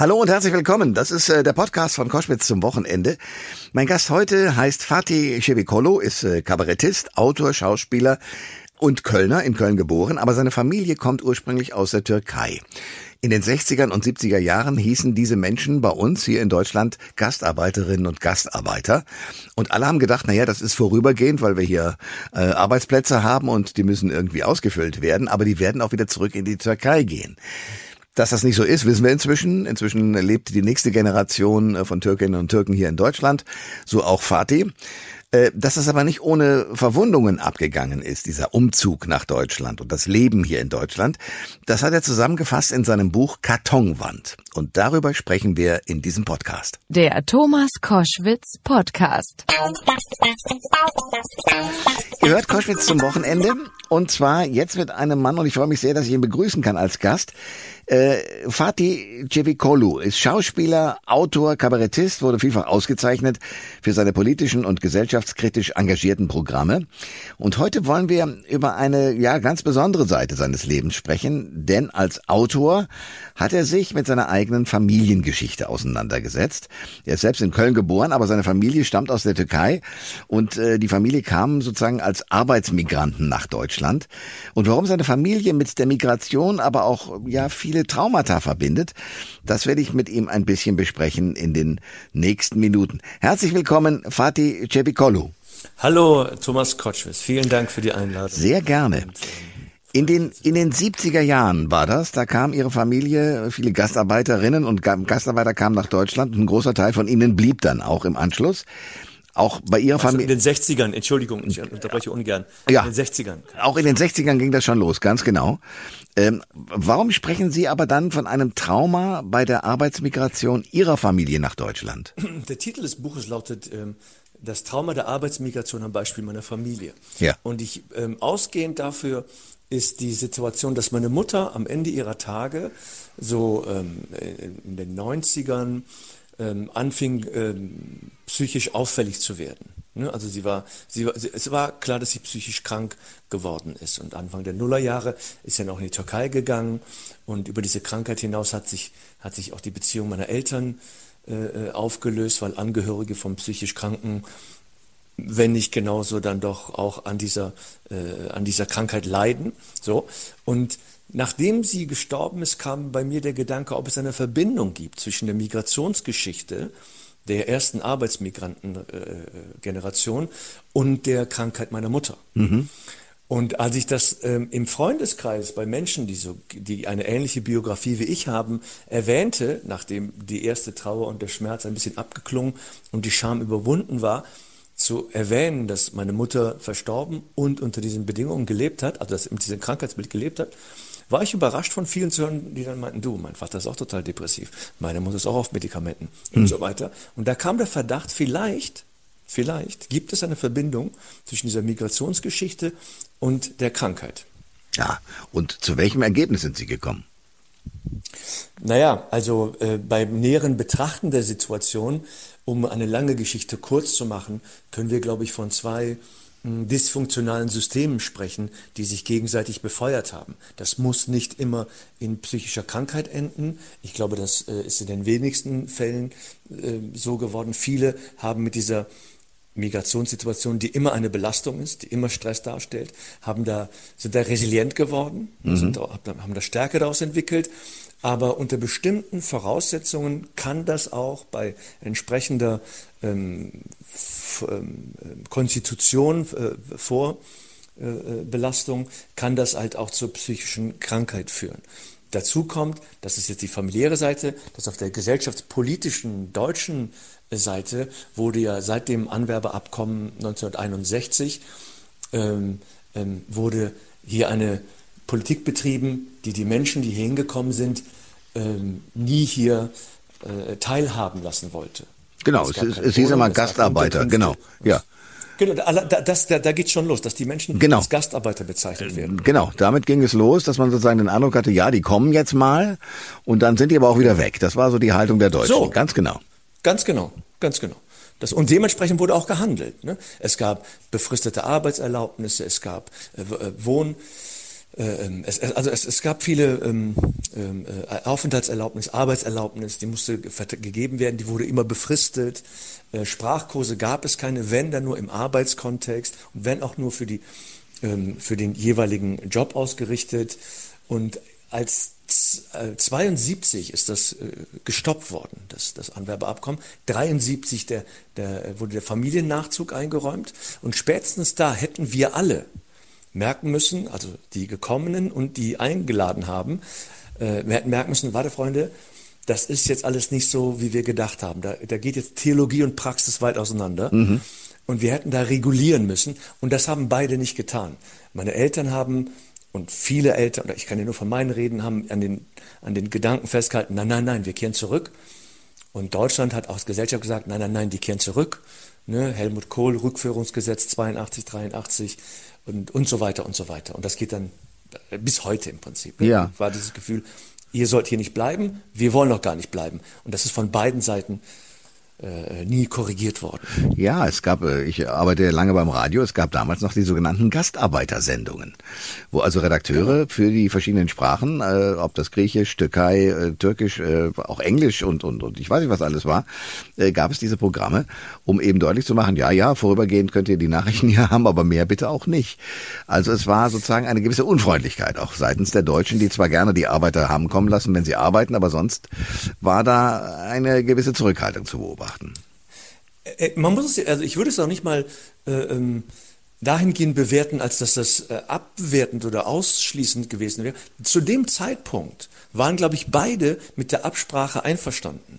Hallo und herzlich willkommen. Das ist äh, der Podcast von Koschwitz zum Wochenende. Mein Gast heute heißt Fatih Cevikolo, ist äh, Kabarettist, Autor, Schauspieler und Kölner, in Köln geboren, aber seine Familie kommt ursprünglich aus der Türkei. In den 60er und 70er Jahren hießen diese Menschen bei uns hier in Deutschland Gastarbeiterinnen und Gastarbeiter. Und alle haben gedacht, naja, das ist vorübergehend, weil wir hier äh, Arbeitsplätze haben und die müssen irgendwie ausgefüllt werden, aber die werden auch wieder zurück in die Türkei gehen. Dass das nicht so ist, wissen wir inzwischen. Inzwischen lebt die nächste Generation äh, von Türkinnen und Türken hier in Deutschland, so auch Fatih. Äh, dass das aber nicht ohne Verwundungen abgegangen ist, dieser Umzug nach Deutschland und das Leben hier in Deutschland, das hat er zusammengefasst in seinem Buch Kartonwand. Und darüber sprechen wir in diesem Podcast. Der Thomas Koschwitz Podcast. Ihr hört Koschwitz zum Wochenende und zwar jetzt mit einem Mann und ich freue mich sehr, dass ich ihn begrüßen kann als Gast. Äh, Fatih Cevikolu ist Schauspieler, Autor, Kabarettist, wurde vielfach ausgezeichnet für seine politischen und gesellschaftskritisch engagierten Programme. Und heute wollen wir über eine ja ganz besondere Seite seines Lebens sprechen, denn als Autor hat er sich mit seiner eigenen Familiengeschichte auseinandergesetzt. Er ist selbst in Köln geboren, aber seine Familie stammt aus der Türkei und äh, die Familie kam sozusagen als Arbeitsmigranten nach Deutschland. Und warum seine Familie mit der Migration aber auch ja viele viele Traumata verbindet. Das werde ich mit ihm ein bisschen besprechen in den nächsten Minuten. Herzlich willkommen, Fatih Cevikolu. Hallo, Thomas Kotschwitz. Vielen Dank für die Einladung. Sehr gerne. In den, in den 70er Jahren war das, da kam Ihre Familie, viele Gastarbeiterinnen und Gastarbeiter kamen nach Deutschland und ein großer Teil von ihnen blieb dann auch im Anschluss. Auch bei Ihrer also Familie. In den 60ern, Entschuldigung, ich unterbreche ungern. Ja. In den 60ern. Auch in den 60ern ging das schon los, ganz genau. Ähm, warum sprechen Sie aber dann von einem Trauma bei der Arbeitsmigration Ihrer Familie nach Deutschland? Der Titel des Buches lautet ähm, Das Trauma der Arbeitsmigration am Beispiel meiner Familie. Ja. Und ich ähm, ausgehend dafür ist die Situation, dass meine Mutter am Ende ihrer Tage, so ähm, in den 90ern, ähm, anfing, ähm, psychisch auffällig zu werden. Ne? Also sie war, sie war, es war klar, dass sie psychisch krank geworden ist. Und Anfang der Nullerjahre ist sie dann auch in die Türkei gegangen. Und über diese Krankheit hinaus hat sich, hat sich auch die Beziehung meiner Eltern äh, äh aufgelöst, weil Angehörige von psychisch Kranken wenn nicht genauso dann doch auch an dieser, äh, an dieser Krankheit leiden. So. Und nachdem sie gestorben ist, kam bei mir der Gedanke, ob es eine Verbindung gibt zwischen der Migrationsgeschichte der ersten Arbeitsmigrantengeneration und der Krankheit meiner Mutter. Mhm. Und als ich das ähm, im Freundeskreis bei Menschen, die so, die eine ähnliche Biografie wie ich haben, erwähnte, nachdem die erste Trauer und der Schmerz ein bisschen abgeklungen und die Scham überwunden war, zu erwähnen, dass meine Mutter verstorben und unter diesen Bedingungen gelebt hat, also dass mit diesem Krankheitsbild gelebt hat, war ich überrascht von vielen zu hören, die dann meinten, du, mein Vater ist auch total depressiv, meine Mutter ist auch auf Medikamenten mhm. und so weiter. Und da kam der Verdacht, vielleicht, vielleicht gibt es eine Verbindung zwischen dieser Migrationsgeschichte und der Krankheit. Ja, und zu welchem Ergebnis sind Sie gekommen? Naja, also äh, beim näheren Betrachten der Situation, um eine lange Geschichte kurz zu machen, können wir, glaube ich, von zwei dysfunktionalen Systemen sprechen, die sich gegenseitig befeuert haben. Das muss nicht immer in psychischer Krankheit enden. Ich glaube, das äh, ist in den wenigsten Fällen äh, so geworden. Viele haben mit dieser Migrationssituation, die immer eine Belastung ist, die immer Stress darstellt, haben da, sind da resilient geworden, mhm. sind, haben da Stärke daraus entwickelt. Aber unter bestimmten Voraussetzungen kann das auch bei entsprechender ähm, ähm, Konstitution äh, vor äh, äh, Belastung, kann das halt auch zur psychischen Krankheit führen. Dazu kommt, das ist jetzt die familiäre Seite, dass auf der gesellschaftspolitischen deutschen Seite wurde ja seit dem Anwerbeabkommen 1961 ähm, ähm, wurde hier eine Politik betrieben, die die Menschen, die hier hingekommen sind, ähm, nie hier äh, teilhaben lassen wollte. Genau, es, es, es hieß immer Gastarbeiter, genau, ja. Genau, da, das, da, da geht schon los, dass die Menschen genau. als Gastarbeiter bezeichnet werden. Genau, damit ging es los, dass man sozusagen den Eindruck hatte, ja, die kommen jetzt mal und dann sind die aber auch wieder weg. Das war so die Haltung der Deutschen, so, ganz genau. Ganz genau, ganz genau. Das, und dementsprechend wurde auch gehandelt. Ne? Es gab befristete Arbeitserlaubnisse, es gab äh, äh Wohn, äh, ähm, es, also es, es gab viele ähm, ähm, äh, Aufenthaltserlaubnis, Arbeitserlaubnis, die musste gegeben werden, die wurde immer befristet. Äh, Sprachkurse gab es keine, wenn dann nur im Arbeitskontext und wenn auch nur für, die, ähm, für den jeweiligen Job ausgerichtet. Und als 72 ist das äh, gestoppt worden, das, das Anwerbeabkommen. 73 der, der, wurde der Familiennachzug eingeräumt. Und spätestens da hätten wir alle merken müssen, also die Gekommenen und die eingeladen haben, äh, merken müssen, warte Freunde, das ist jetzt alles nicht so, wie wir gedacht haben. Da, da geht jetzt Theologie und Praxis weit auseinander. Mhm. Und wir hätten da regulieren müssen. Und das haben beide nicht getan. Meine Eltern haben und viele Eltern, oder ich kann ja nur von meinen reden, haben an den, an den Gedanken festgehalten, nein, nein, nein, wir kehren zurück. Und Deutschland hat aus Gesellschaft gesagt, nein, nein, nein, die kehren zurück. Ne? Helmut Kohl, Rückführungsgesetz 82, 83 und, und so weiter und so weiter. Und das geht dann bis heute im Prinzip. Ne? Ja. War dieses Gefühl, ihr sollt hier nicht bleiben, wir wollen noch gar nicht bleiben. Und das ist von beiden Seiten äh, nie korrigiert worden. Ja, es gab, äh, ich arbeite lange beim Radio, es gab damals noch die sogenannten Gastarbeitersendungen, wo also Redakteure genau. für die verschiedenen Sprachen, äh, ob das Griechisch, Türkei, äh, Türkisch, äh, auch Englisch und, und, und ich weiß nicht, was alles war, äh, gab es diese Programme, um eben deutlich zu machen, ja, ja, vorübergehend könnt ihr die Nachrichten hier haben, aber mehr bitte auch nicht. Also es war sozusagen eine gewisse Unfreundlichkeit auch seitens der Deutschen, die zwar gerne die Arbeiter haben kommen lassen, wenn sie arbeiten, aber sonst war da eine gewisse Zurückhaltung zu beobachten betrachten? Äh, äh, man muss es, also ich würde es auch nicht mal äh, ähm, dahingehend bewerten, als dass das äh, abwertend oder ausschließend gewesen wäre. Zu dem Zeitpunkt waren, glaube ich, beide mit der Absprache einverstanden.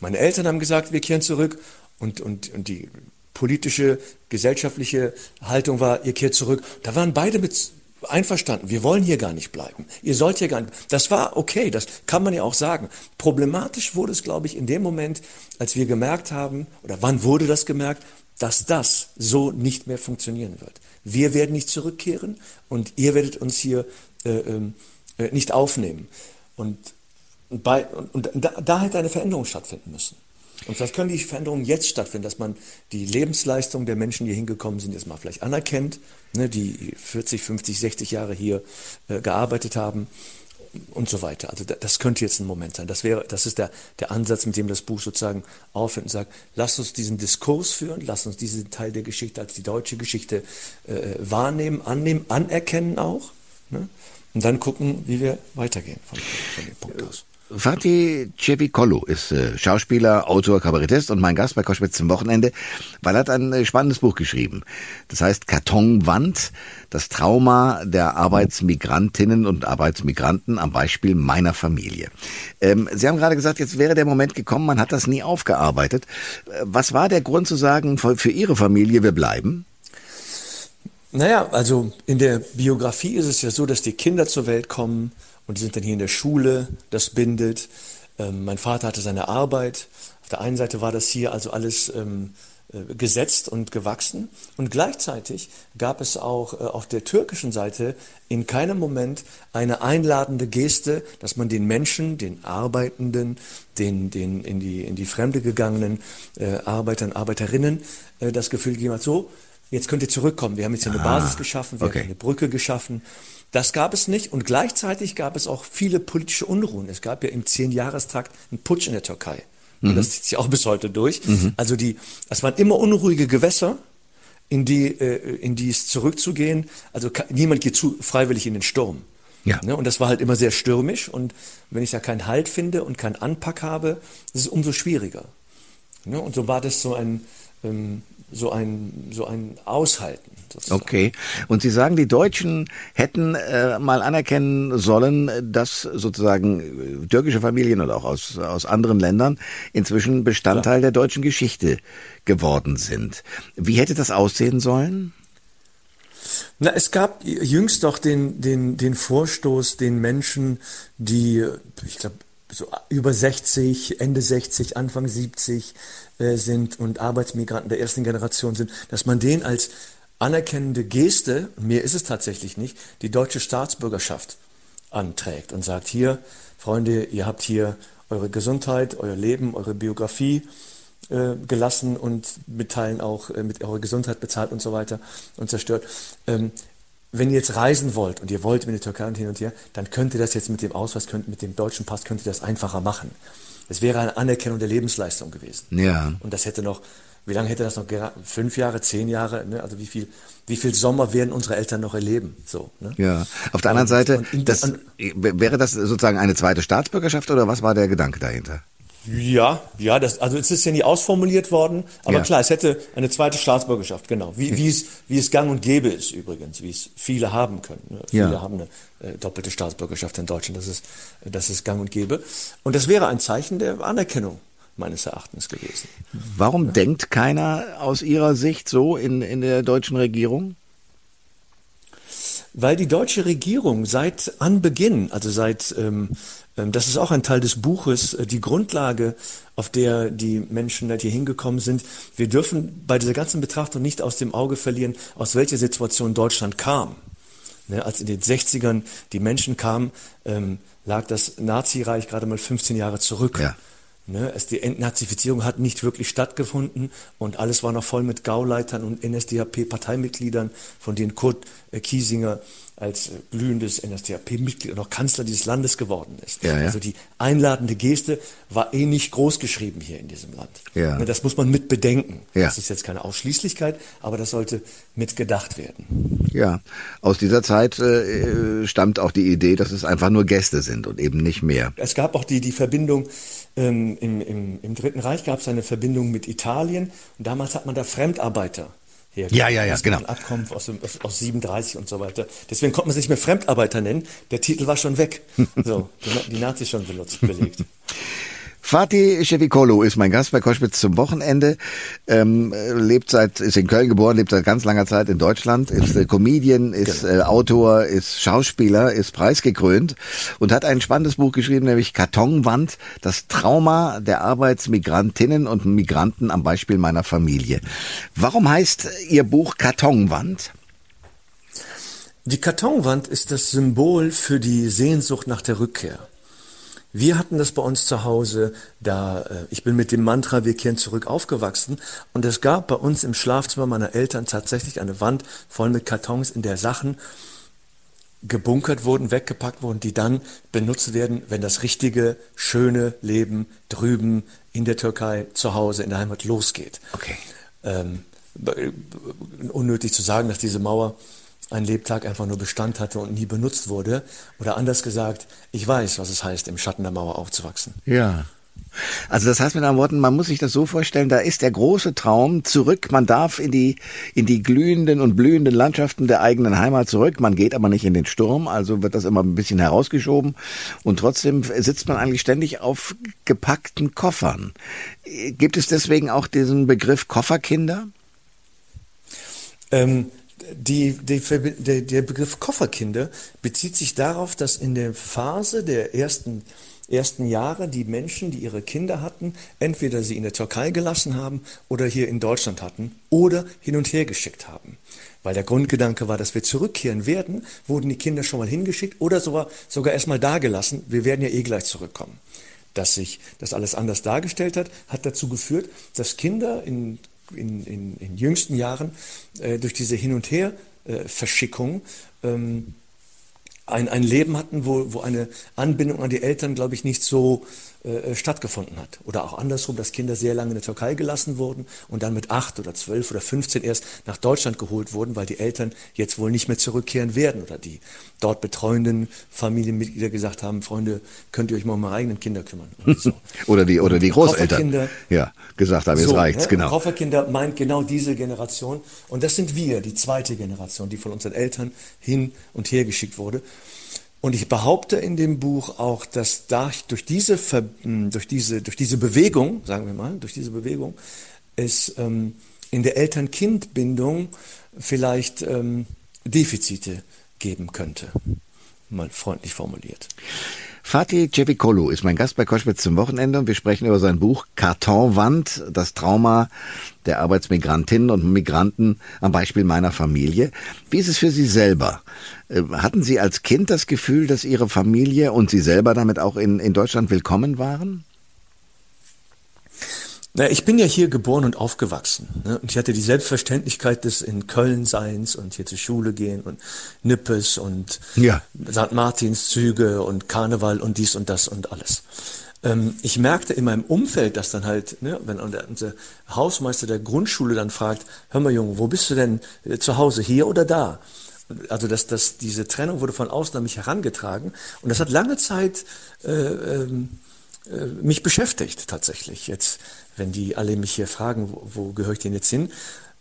Meine Eltern haben gesagt, wir kehren zurück und, und, und die politische, gesellschaftliche Haltung war, ihr kehrt zurück. Da waren beide mit einverstanden, wir wollen hier gar nicht bleiben. Ihr sollt hier gar nicht. Das war okay, das kann man ja auch sagen. Problematisch wurde es, glaube ich, in dem Moment, als wir gemerkt haben, oder wann wurde das gemerkt, dass das so nicht mehr funktionieren wird. Wir werden nicht zurückkehren und ihr werdet uns hier äh, ähm, äh, nicht aufnehmen. Und, bei, und, und da, da hätte eine Veränderung stattfinden müssen. Und vielleicht können die Veränderungen jetzt stattfinden, dass man die Lebensleistung der Menschen, die hingekommen sind, jetzt mal vielleicht anerkennt, ne, die 40, 50, 60 Jahre hier äh, gearbeitet haben und so weiter. Also das könnte jetzt ein Moment sein. Das wäre, das ist der, der Ansatz, mit dem das Buch sozusagen aufhört und sagt, lasst uns diesen Diskurs führen, lasst uns diesen Teil der Geschichte als die deutsche Geschichte äh, wahrnehmen, annehmen, anerkennen auch. Ne? Und dann gucken, wie wir weitergehen von, von dem Punkt aus. Fatih Cevikolo ist äh, Schauspieler, Autor, Kabarettist und mein Gast bei Koschwitz zum Wochenende, weil er hat ein äh, spannendes Buch geschrieben. Das heißt Kartonwand, das Trauma der Arbeitsmigrantinnen und Arbeitsmigranten am Beispiel meiner Familie. Ähm, Sie haben gerade gesagt, jetzt wäre der Moment gekommen, man hat das nie aufgearbeitet. Äh, was war der Grund zu sagen, für Ihre Familie, wir bleiben? Naja, also in der Biografie ist es ja so, dass die Kinder zur Welt kommen, und die sind dann hier in der Schule, das bindet. Ähm, mein Vater hatte seine Arbeit. Auf der einen Seite war das hier also alles ähm, äh, gesetzt und gewachsen. Und gleichzeitig gab es auch äh, auf der türkischen Seite in keinem Moment eine einladende Geste, dass man den Menschen, den Arbeitenden, den, den in, die, in die Fremde gegangenen äh, Arbeitern, Arbeiterinnen äh, das Gefühl gegeben hat, so, jetzt könnt ihr zurückkommen. Wir haben jetzt eine ah, Basis geschaffen, wir okay. haben eine Brücke geschaffen. Das gab es nicht und gleichzeitig gab es auch viele politische Unruhen. Es gab ja im Zehnjahrestakt einen Putsch in der Türkei. Und mhm. das zieht sich auch bis heute durch. Mhm. Also die, es waren immer unruhige Gewässer, in die, äh, in die es zurückzugehen. Also niemand geht zu freiwillig in den Sturm. Ja. Ne? Und das war halt immer sehr stürmisch. Und wenn ich da keinen Halt finde und keinen Anpack habe, ist es umso schwieriger. Ne? Und so war das so ein, ähm, so ein, so ein Aushalten. Sozusagen. Okay. Und Sie sagen, die Deutschen hätten äh, mal anerkennen sollen, dass sozusagen äh, türkische Familien oder auch aus, aus anderen Ländern inzwischen Bestandteil ja. der deutschen Geschichte geworden sind. Wie hätte das aussehen sollen? Na, es gab jüngst doch den, den, den Vorstoß, den Menschen, die, ich glaube, so über 60, Ende 60, Anfang 70 äh, sind und Arbeitsmigranten der ersten Generation sind, dass man den als anerkennende Geste, mir ist es tatsächlich nicht, die deutsche Staatsbürgerschaft anträgt und sagt, hier, Freunde, ihr habt hier eure Gesundheit, euer Leben, eure Biografie äh, gelassen und mitteilen auch äh, mit eurer Gesundheit bezahlt und so weiter und zerstört. Ähm, wenn ihr jetzt reisen wollt und ihr wollt mit der Türkei und hin und her, dann könnt ihr das jetzt mit dem Ausweis, könnt, mit dem deutschen Pass, könnt ihr das einfacher machen. Es wäre eine Anerkennung der Lebensleistung gewesen. Ja. Und das hätte noch, wie lange hätte das noch gera- Fünf Jahre, zehn Jahre? Ne? Also wie viel, wie viel Sommer werden unsere Eltern noch erleben? So, ne? Ja. Auf der anderen Und- Seite, und in- das, und- wäre das sozusagen eine zweite Staatsbürgerschaft oder was war der Gedanke dahinter? Ja, ja, das, also es ist ja nie ausformuliert worden, aber Ja. klar, es hätte eine zweite Staatsbürgerschaft, genau. Wie, wie, es, wie es gang und gäbe ist übrigens, wie es viele haben können. Ne? Viele Ja. haben eine äh, doppelte Staatsbürgerschaft in Deutschland, das ist, das ist gang und gäbe. Und das wäre ein Zeichen der Anerkennung meines Erachtens gewesen. Warum denkt keiner aus Ihrer Sicht so in, in der deutschen Regierung? Weil die deutsche Regierung seit Anbeginn, also seit, ähm, ähm, das ist auch ein Teil des Buches, äh, die Grundlage, auf der die Menschen halt hier hingekommen sind. Wir dürfen bei dieser ganzen Betrachtung nicht aus dem Auge verlieren, aus welcher Situation Deutschland kam. Ne, als in den 60ern die Menschen kamen, ähm, lag das Nazireich gerade mal 15 Jahre zurück. Ja. Ne, es, die Entnazifizierung hat nicht wirklich stattgefunden und alles war noch voll mit Gauleitern und NSDAP-Parteimitgliedern, von denen Kurt äh, Kiesinger als äh, glühendes NSDAP-Mitglied und auch Kanzler dieses Landes geworden ist. Ja, ja. Also die einladende Geste war eh nicht groß geschrieben hier in diesem Land. Ja. Ne, das muss man mit bedenken. Das ist jetzt keine Ausschließlichkeit, aber das sollte mitgedacht werden. Ja, aus dieser Zeit äh, stammt auch die Idee, dass es einfach nur Gäste sind und eben nicht mehr. Es gab auch die, die Verbindung, ähm, im, im, im Dritten Reich gab es eine Verbindung mit Italien und damals hat man da Fremdarbeiter hergebracht. Ja, ja, ja, genau. Abkommen aus, aus, aus 37 und so weiter. Deswegen konnte man sich nicht mehr Fremdarbeiter nennen. Der Titel war schon weg. So, die, die Nazis schon benutzt, belegt. Fatih Cevikolo ist mein Gast bei Koschwitz zum Wochenende. Ähm, äh, lebt seit, ist in Köln geboren, lebt seit ganz langer Zeit in Deutschland, ist äh, Comedian, ist äh, Autor, ist Schauspieler, ist preisgekrönt und hat ein spannendes Buch geschrieben, nämlich Kartonwand, das Trauma der Arbeitsmigrantinnen und Migranten am Beispiel meiner Familie. Warum heißt Ihr Buch Kartonwand? Die Kartonwand ist das Symbol für die Sehnsucht nach der Rückkehr. Wir hatten das bei uns zu Hause, da äh, ich bin mit dem Mantra Wir kehren zurück aufgewachsen und es gab bei uns im Schlafzimmer meiner Eltern tatsächlich eine Wand voll mit Kartons, in der Sachen gebunkert wurden, weggepackt wurden, die dann benutzt werden, wenn das richtige, schöne Leben drüben in der Türkei, zu Hause, in der Heimat losgeht. Okay. Ähm, b- unnötig zu sagen, dass diese Mauer ein Lebtag einfach nur Bestand hatte und nie benutzt wurde. Oder anders gesagt, ich weiß, was es heißt, im Schatten der Mauer aufzuwachsen. Ja. Also das heißt mit anderen Worten, man muss sich das so vorstellen, da ist der große Traum zurück, man darf in die, in die glühenden und blühenden Landschaften der eigenen Heimat zurück, man geht aber nicht in den Sturm, also wird das immer ein bisschen herausgeschoben und trotzdem sitzt man eigentlich ständig auf gepackten Koffern. Gibt es deswegen auch diesen Begriff Kofferkinder? Ähm, die, die, der, der Begriff Kofferkinder bezieht sich darauf, dass in der Phase der ersten, ersten Jahre die Menschen, die ihre Kinder hatten, entweder sie in der Türkei gelassen haben oder hier in Deutschland hatten oder hin und her geschickt haben. Weil der Grundgedanke war, dass wir zurückkehren werden, wurden die Kinder schon mal hingeschickt oder sogar, sogar erstmal dagelassen. Wir werden ja eh gleich zurückkommen. Dass sich das alles anders dargestellt hat, hat dazu geführt, dass Kinder in in, in, in jüngsten Jahren äh, durch diese Hin- und Her-Verschickung ähm, ein, ein Leben hatten, wo, wo eine Anbindung an die Eltern, glaube ich, nicht so äh, stattgefunden hat. Oder auch andersrum, dass Kinder sehr lange in der Türkei gelassen wurden und dann mit acht oder zwölf oder 15 erst nach Deutschland geholt wurden, weil die Eltern jetzt wohl nicht mehr zurückkehren werden oder die dort betreuenden Familienmitglieder gesagt haben, Freunde, könnt ihr euch mal um eure eigenen Kinder kümmern. Und so. Oder die, oder die Großeltern? Ja, gesagt haben, jetzt So, reicht's, ne? genau. Kofferkinder meint genau diese Generation. Und das sind wir, die zweite Generation, die von unseren Eltern hin und her geschickt wurde. Und ich behaupte in dem Buch auch, dass da durch diese, mh, durch diese, durch diese Bewegung, sagen wir mal, durch diese Bewegung, es ähm, in der Eltern-Kind-Bindung vielleicht ähm, Defizite geben könnte. Mal freundlich formuliert. Fatih Cevikolo ist mein Gast bei Koschwitz zum Wochenende und wir sprechen über sein Buch Kartonwand, das Trauma der Arbeitsmigrantinnen und Migranten am Beispiel meiner Familie. Wie ist es für Sie selber? Äh, Hatten Sie als Kind das Gefühl, dass Ihre Familie und Sie selber damit auch in, in Deutschland willkommen waren? Na, ich bin ja hier geboren und aufgewachsen. Ne? Und ich hatte die Selbstverständlichkeit des in Köln Seins und hier zur Schule gehen und Nippes und Ja. St. Martins Züge und Karneval und dies und das und alles. Ähm, ich merkte in meinem Umfeld, dass dann halt, ne, wenn unser Hausmeister der Grundschule dann fragt, hör mal Junge, wo bist du denn äh, zu Hause, hier oder da? Also dass das, diese Trennung wurde von außen an mich herangetragen und das hat lange Zeit äh, ähm, äh, mich beschäftigt tatsächlich. Jetzt, wenn die alle mich hier fragen, wo, wo gehöre ich denn jetzt hin?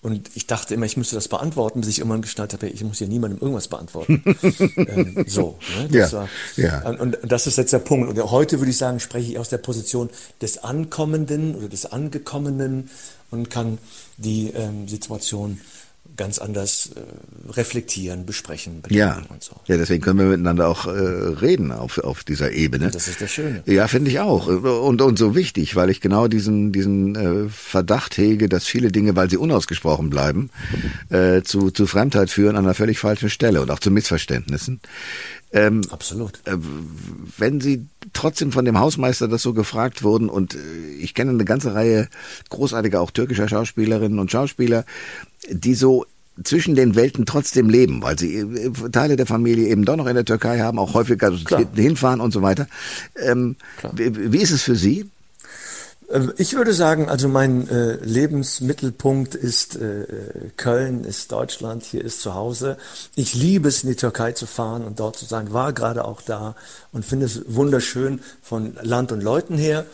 Und ich dachte immer, ich müsste das beantworten, bis ich irgendwann geschnallt habe, ich muss hier niemandem irgendwas beantworten. ähm, so, ne? das Ja, war, ja. Und, und das ist jetzt der Punkt. Und heute würde ich sagen, spreche ich aus der Position des Ankommenden oder des Angekommenen und kann die ähm, Situation ganz anders äh, reflektieren, besprechen, Ja. und so. ja, deswegen können wir miteinander auch äh, reden auf, auf dieser Ebene. Das ist das Schöne. Ja, finde ich auch. Und, und so wichtig, weil ich genau diesen, diesen äh, Verdacht hege, dass viele Dinge, weil sie unausgesprochen bleiben, äh, zu, zu Fremdheit führen an einer völlig falschen Stelle und auch zu Missverständnissen. Ähm, Absolut. äh, wenn Sie trotzdem von dem Hausmeister das so gefragt wurden und äh, ich kenne eine ganze Reihe großartiger auch türkischer Schauspielerinnen und Schauspieler, die so zwischen den Welten trotzdem leben, weil sie äh, Teile der Familie eben doch noch in der Türkei haben, auch häufiger Klar. hinfahren und so weiter. Ähm, wie ist es für Sie? Ähm, Ich würde sagen, also mein äh, Lebensmittelpunkt ist äh, Köln, ist Deutschland, hier ist zu Hause. Ich liebe es, in die Türkei zu fahren und dort zu sein, war gerade auch da und finde es wunderschön von Land und Leuten her.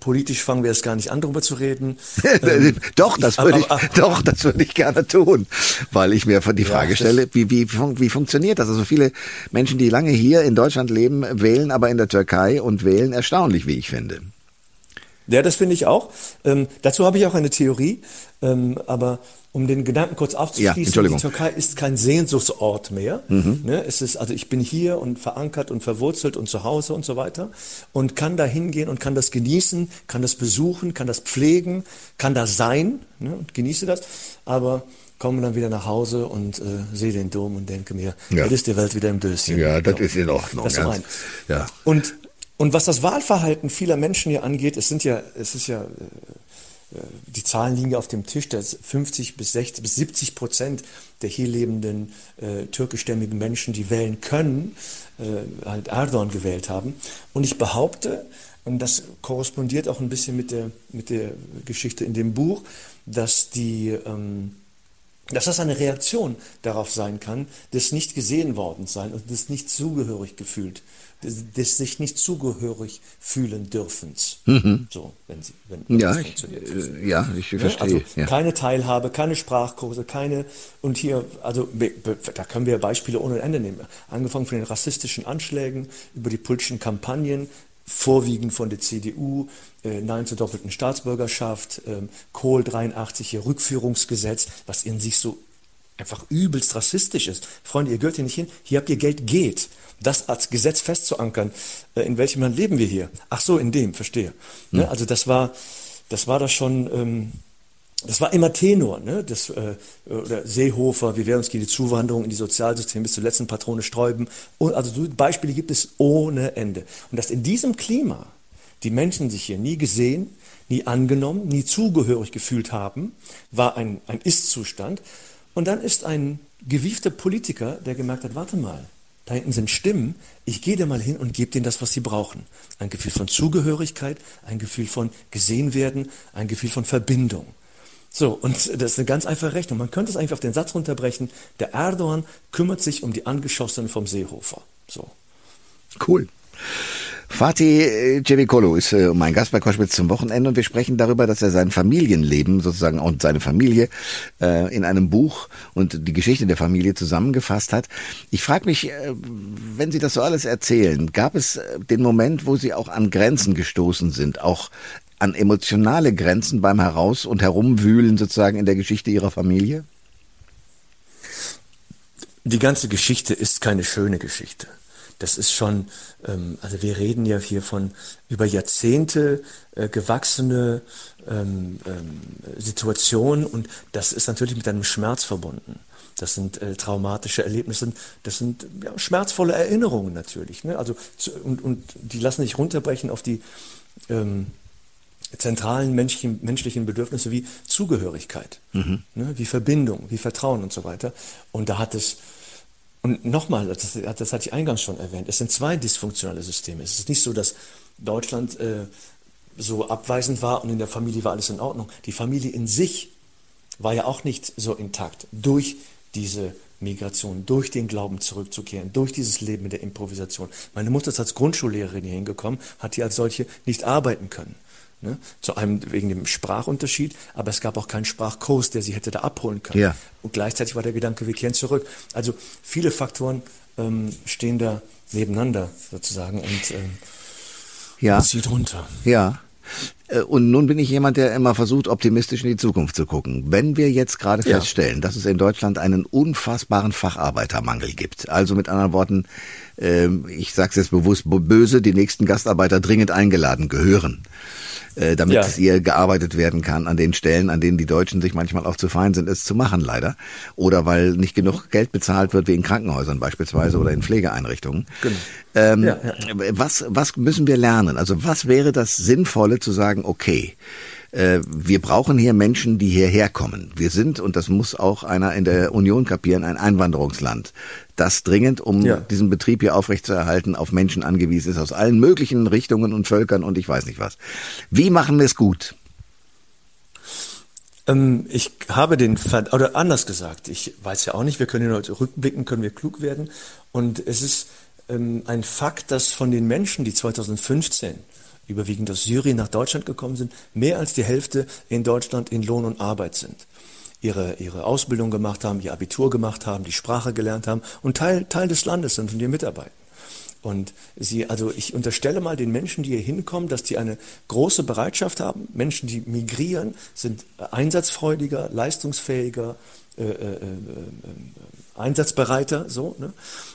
Politisch fangen wir jetzt gar nicht an, darüber zu reden. Ähm, doch, das würde ich, doch, das würde ich gerne tun, weil ich mir die Frage das- stelle, wie, wie, wie funktioniert das? Also viele Menschen, die lange hier in Deutschland leben, wählen aber in der Türkei und wählen erstaunlich, wie ich finde. Ja, das finde ich auch. Ähm, dazu habe ich auch eine Theorie, ähm, aber um den Gedanken kurz Ja, aufzuschließen. Mhm. die Türkei ist kein Sehnsuchtsort mehr. Ne? Es ist, also ich bin hier und verankert und verwurzelt und zu Hause und so weiter und kann da hingehen und kann das genießen, kann das besuchen, kann das pflegen, kann da sein ne? und genieße das, aber komme dann wieder nach Hause und äh, sehe den Dom und denke mir, Ja. jetzt ist die Welt wieder im Döschen. Ja, das So. ist in Ordnung, Das ja. Und, und was das Wahlverhalten vieler Menschen hier angeht, es sind ja, es ist ja, äh, äh, die Zahlen liegen ja auf dem Tisch, dass 50 bis 60 bis 70 Prozent der hier lebenden äh, türkischstämmigen Menschen, die wählen können, äh, halt Erdogan gewählt haben. Und ich behaupte, und das korrespondiert auch ein bisschen mit der, mit der Geschichte in dem Buch, dass die, ähm, dass das eine Reaktion darauf sein kann, des nicht gesehen worden sein und des nicht zugehörig gefühlt, des, des sich nicht zugehörig fühlen dürfens. So, wenn sie, wenn, wenn Mhm. Ja, das ich, äh, ja, ich Ja, verstehe. Also ja. keine Teilhabe, keine Sprachkurse, keine und hier, also da können wir Beispiele ohne Ende nehmen. Angefangen von den rassistischen Anschlägen über die politischen Kampagnen, vorwiegend von der CDU, äh, Nein zur doppelten Staatsbürgerschaft, ähm, Kohl 83 hier Rückführungsgesetz, was in sich so einfach übelst rassistisch ist. Freunde, ihr gehört hier nicht hin, hier habt ihr Geld, geht. Das als Gesetz festzuankern, äh, in welchem Land leben wir hier? Ach so, in dem, verstehe. Ne? Also das war, das war das schon, ähm, das war immer Tenor, ne? Das, äh, oder Seehofer, wie wäre uns geht die Zuwanderung in die Sozialsysteme bis zur letzten Patrone sträuben. Und, also so Beispiele gibt es ohne Ende. Und dass in diesem Klima die Menschen sich hier nie gesehen, nie angenommen, nie zugehörig gefühlt haben, war ein, ein Ist-Zustand. Und dann ist ein gewiefter Politiker, der gemerkt hat, warte mal, da hinten sind Stimmen, ich gehe da mal hin und gebe denen das, was sie brauchen. Ein Gefühl von Zugehörigkeit, ein Gefühl von gesehen werden, ein Gefühl von Verbindung. So, und das ist eine ganz einfache Rechnung. Man könnte es eigentlich auf den Satz runterbrechen, der Erdogan kümmert sich um die Angeschossenen vom Seehofer. So. Cool. Fatih Cevikolo ist äh, mein Gast bei Koschwitz zum Wochenende und wir sprechen darüber, dass er sein Familienleben sozusagen und seine Familie äh, in einem Buch und die Geschichte der Familie zusammengefasst hat. Ich frage mich, äh, wenn Sie das so alles erzählen, gab es den Moment, wo Sie auch an Grenzen gestoßen sind, auch an emotionale Grenzen beim Heraus- und Herumwühlen sozusagen in der Geschichte Ihrer Familie? Die ganze Geschichte ist keine schöne Geschichte. Das ist schon, ähm, also wir reden ja hier von über Jahrzehnte äh, gewachsene ähm, ähm, Situationen und das ist natürlich mit einem Schmerz verbunden. Das sind äh, traumatische Erlebnisse, das sind ja, schmerzvolle Erinnerungen natürlich. Ne? Also zu, und, und die lassen sich runterbrechen auf die ähm, zentralen menschlichen, menschlichen Bedürfnisse wie Zugehörigkeit, mhm. ne, wie Verbindung, wie Vertrauen und so weiter. Und da hat es, und nochmal, das, das hatte ich eingangs schon erwähnt, es sind zwei dysfunktionale Systeme. Es ist nicht so, dass Deutschland äh, so abweisend war und in der Familie war alles in Ordnung. Die Familie in sich war ja auch nicht so intakt durch diese Migration, durch den Glauben zurückzukehren, durch dieses Leben mit der Improvisation. Meine Mutter ist als Grundschullehrerin hier hingekommen, hat hier als solche nicht arbeiten können. Ne? Zu einem wegen dem Sprachunterschied, aber es gab auch keinen Sprachkurs, der sie hätte da abholen können. Ja. Und gleichzeitig war der Gedanke, wir kehren zurück. Also viele Faktoren ähm, stehen da nebeneinander sozusagen und ähm, ja. zieht runter. Ja. Äh, und nun bin ich jemand, der immer versucht, optimistisch in die Zukunft zu gucken. Wenn wir jetzt gerade ja. feststellen, dass es in Deutschland einen unfassbaren Facharbeitermangel gibt, also mit anderen Worten, ähm, ich sage es jetzt bewusst böse, die nächsten Gastarbeiter dringend eingeladen gehören äh, damit ja. hier gearbeitet werden kann an den Stellen, an denen die Deutschen sich manchmal auch zu fein sind, es zu machen, leider. Oder weil nicht genug Geld bezahlt wird, wie in Krankenhäusern beispielsweise oder in Pflegeeinrichtungen. Genau. Ähm, ja, ja. Was, was müssen wir lernen? Also was wäre das Sinnvolle zu sagen, okay, äh, wir brauchen hier Menschen, die hierher kommen. Wir sind, und das muss auch einer in der Union kapieren, ein Einwanderungsland, das dringend, um ja. diesen Betrieb hier aufrechtzuerhalten, auf Menschen angewiesen ist, aus allen möglichen Richtungen und Völkern und ich weiß nicht was. Wie machen wir es gut? Ähm, ich habe den, Ver oder anders gesagt, ich weiß ja auch nicht, wir können ja heute rückblicken, können wir klug werden. Und es ist ähm, ein Fakt, dass von den Menschen, die 2015 überwiegend aus Syrien nach Deutschland gekommen sind, mehr als die Hälfte in Deutschland in Lohn und Arbeit sind. Ihre, ihre Ausbildung gemacht haben, ihr Abitur gemacht haben, die Sprache gelernt haben und Teil, Teil des Landes sind und hier mitarbeiten. Und sie, also ich unterstelle mal den Menschen, die hier hinkommen, dass die eine große Bereitschaft haben. Menschen, die migrieren, sind einsatzfreudiger, leistungsfähiger, äh, äh, äh, äh einsatzbereiter, so. Ne?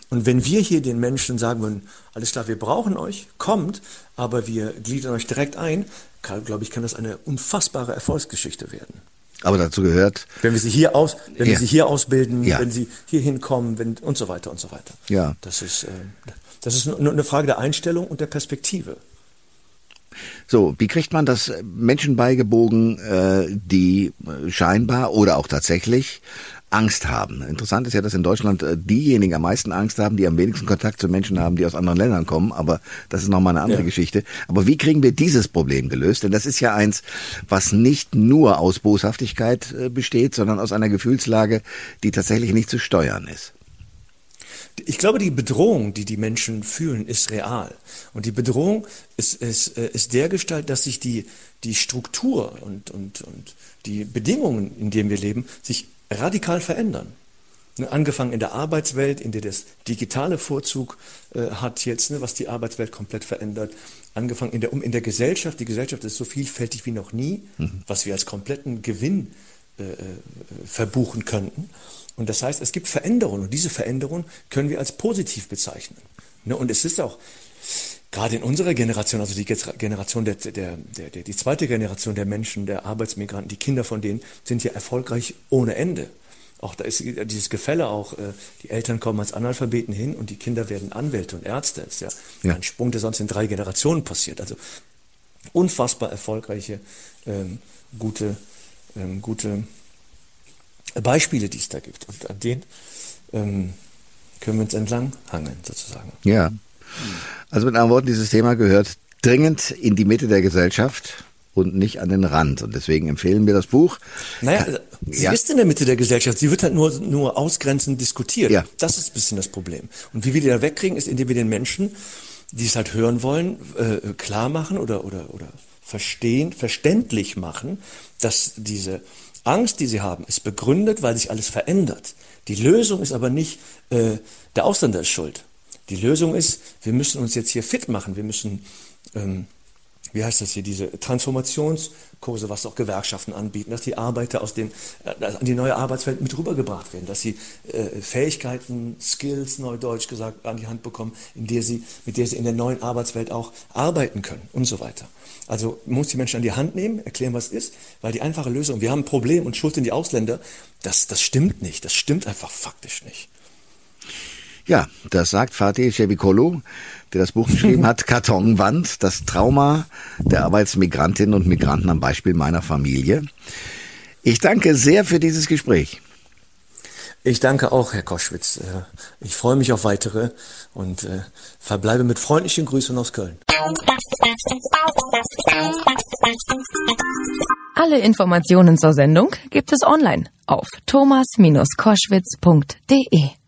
Und wenn wir hier den Menschen sagen würden, alles klar, wir brauchen euch, kommt, aber wir gliedern euch direkt ein, glaube ich, kann das eine unfassbare Erfolgsgeschichte werden. Aber dazu gehört. Wenn wir sie hier aus, wenn ja. wir sie hier ausbilden, ja. wenn sie hier hinkommen, wenn, und so weiter und so weiter. Ja. Das ist, äh, das ist nur eine Frage der Einstellung und der Perspektive. So, wie kriegt man das Menschen beigebogen, äh, die scheinbar oder auch tatsächlich Angst haben. Interessant ist ja, dass in Deutschland äh, diejenigen am meisten Angst haben, die am wenigsten Kontakt zu Menschen haben, die aus anderen Ländern kommen. Aber das ist nochmal eine andere ja. Geschichte. Aber wie kriegen wir dieses Problem gelöst? Denn das ist ja eins, was nicht nur aus Boshaftigkeit äh, besteht, sondern aus einer Gefühlslage, die tatsächlich nicht zu steuern ist. Ich glaube, die Bedrohung, die die Menschen fühlen, ist real. Und die Bedrohung ist, ist, äh, ist der Gestalt, dass sich die, die Struktur und, und, und die Bedingungen, in denen wir leben, sich radikal verändern. Ne, angefangen in der Arbeitswelt, in der das digitale Vorzug äh, hat jetzt, ne, was die Arbeitswelt komplett verändert. Angefangen in der, um, in der Gesellschaft. Die Gesellschaft ist so vielfältig wie noch nie, mhm. was wir als kompletten Gewinn äh, äh, verbuchen könnten. Und das heißt, es gibt Veränderungen und diese Veränderungen können wir als positiv bezeichnen. Ne, und es ist auch, gerade in unserer Generation, also die Generation der, der, der, der, die zweite Generation der Menschen, der Arbeitsmigranten, die Kinder von denen sind ja erfolgreich ohne Ende. Auch da ist dieses Gefälle auch, äh, die Eltern kommen als Analphabeten hin und die Kinder werden Anwälte und Ärzte. Das ist ja, ja. ein Sprung, der sonst in drei Generationen passiert. Also unfassbar erfolgreiche, ähm, gute, ähm, gute Beispiele, die es da gibt. Und an denen ähm, können wir uns entlang hangeln, sozusagen. Ja. Also mit anderen Worten, dieses Thema gehört dringend in die Mitte der Gesellschaft und nicht an den Rand. Und deswegen empfehlen wir das Buch. Naja, sie ja. ist in der Mitte der Gesellschaft. Sie wird halt nur, nur ausgrenzend diskutiert. Ja. Das ist ein bisschen das Problem. Und wie wir die da wegkriegen, ist, indem wir den Menschen, die es halt hören wollen, äh, klar machen oder, oder, oder verstehen, verständlich machen, dass diese Angst, die sie haben, ist begründet, weil sich alles verändert. Die Lösung ist aber nicht, äh, der Ausländer ist schuld. Die Lösung ist, wir müssen uns jetzt hier fit machen. Wir müssen, ähm, wie heißt das hier, diese Transformationskurse, was auch Gewerkschaften anbieten, dass die Arbeiter aus den, äh, an die neue Arbeitswelt mit rübergebracht werden, dass sie äh, Fähigkeiten, Skills, neudeutsch gesagt, an die Hand bekommen, in der sie, mit der sie in der neuen Arbeitswelt auch arbeiten können und so weiter. Also man muss die Menschen an die Hand nehmen, erklären, was ist, weil die einfache Lösung, wir haben ein Problem und schuld in die Ausländer, das, das stimmt nicht, das stimmt einfach faktisch nicht. Ja, das sagt Fatih Cevikolo, der das Buch geschrieben hat, Kartonwand, das Trauma der Arbeitsmigrantinnen und Migranten am Beispiel meiner Familie. Ich danke sehr für dieses Gespräch. Ich danke auch, Herr Koschwitz. Äh, ich freue mich auf weitere und äh, verbleibe mit freundlichen Grüßen aus Köln. Alle Informationen zur Sendung gibt es online auf thomas-koschwitz.de.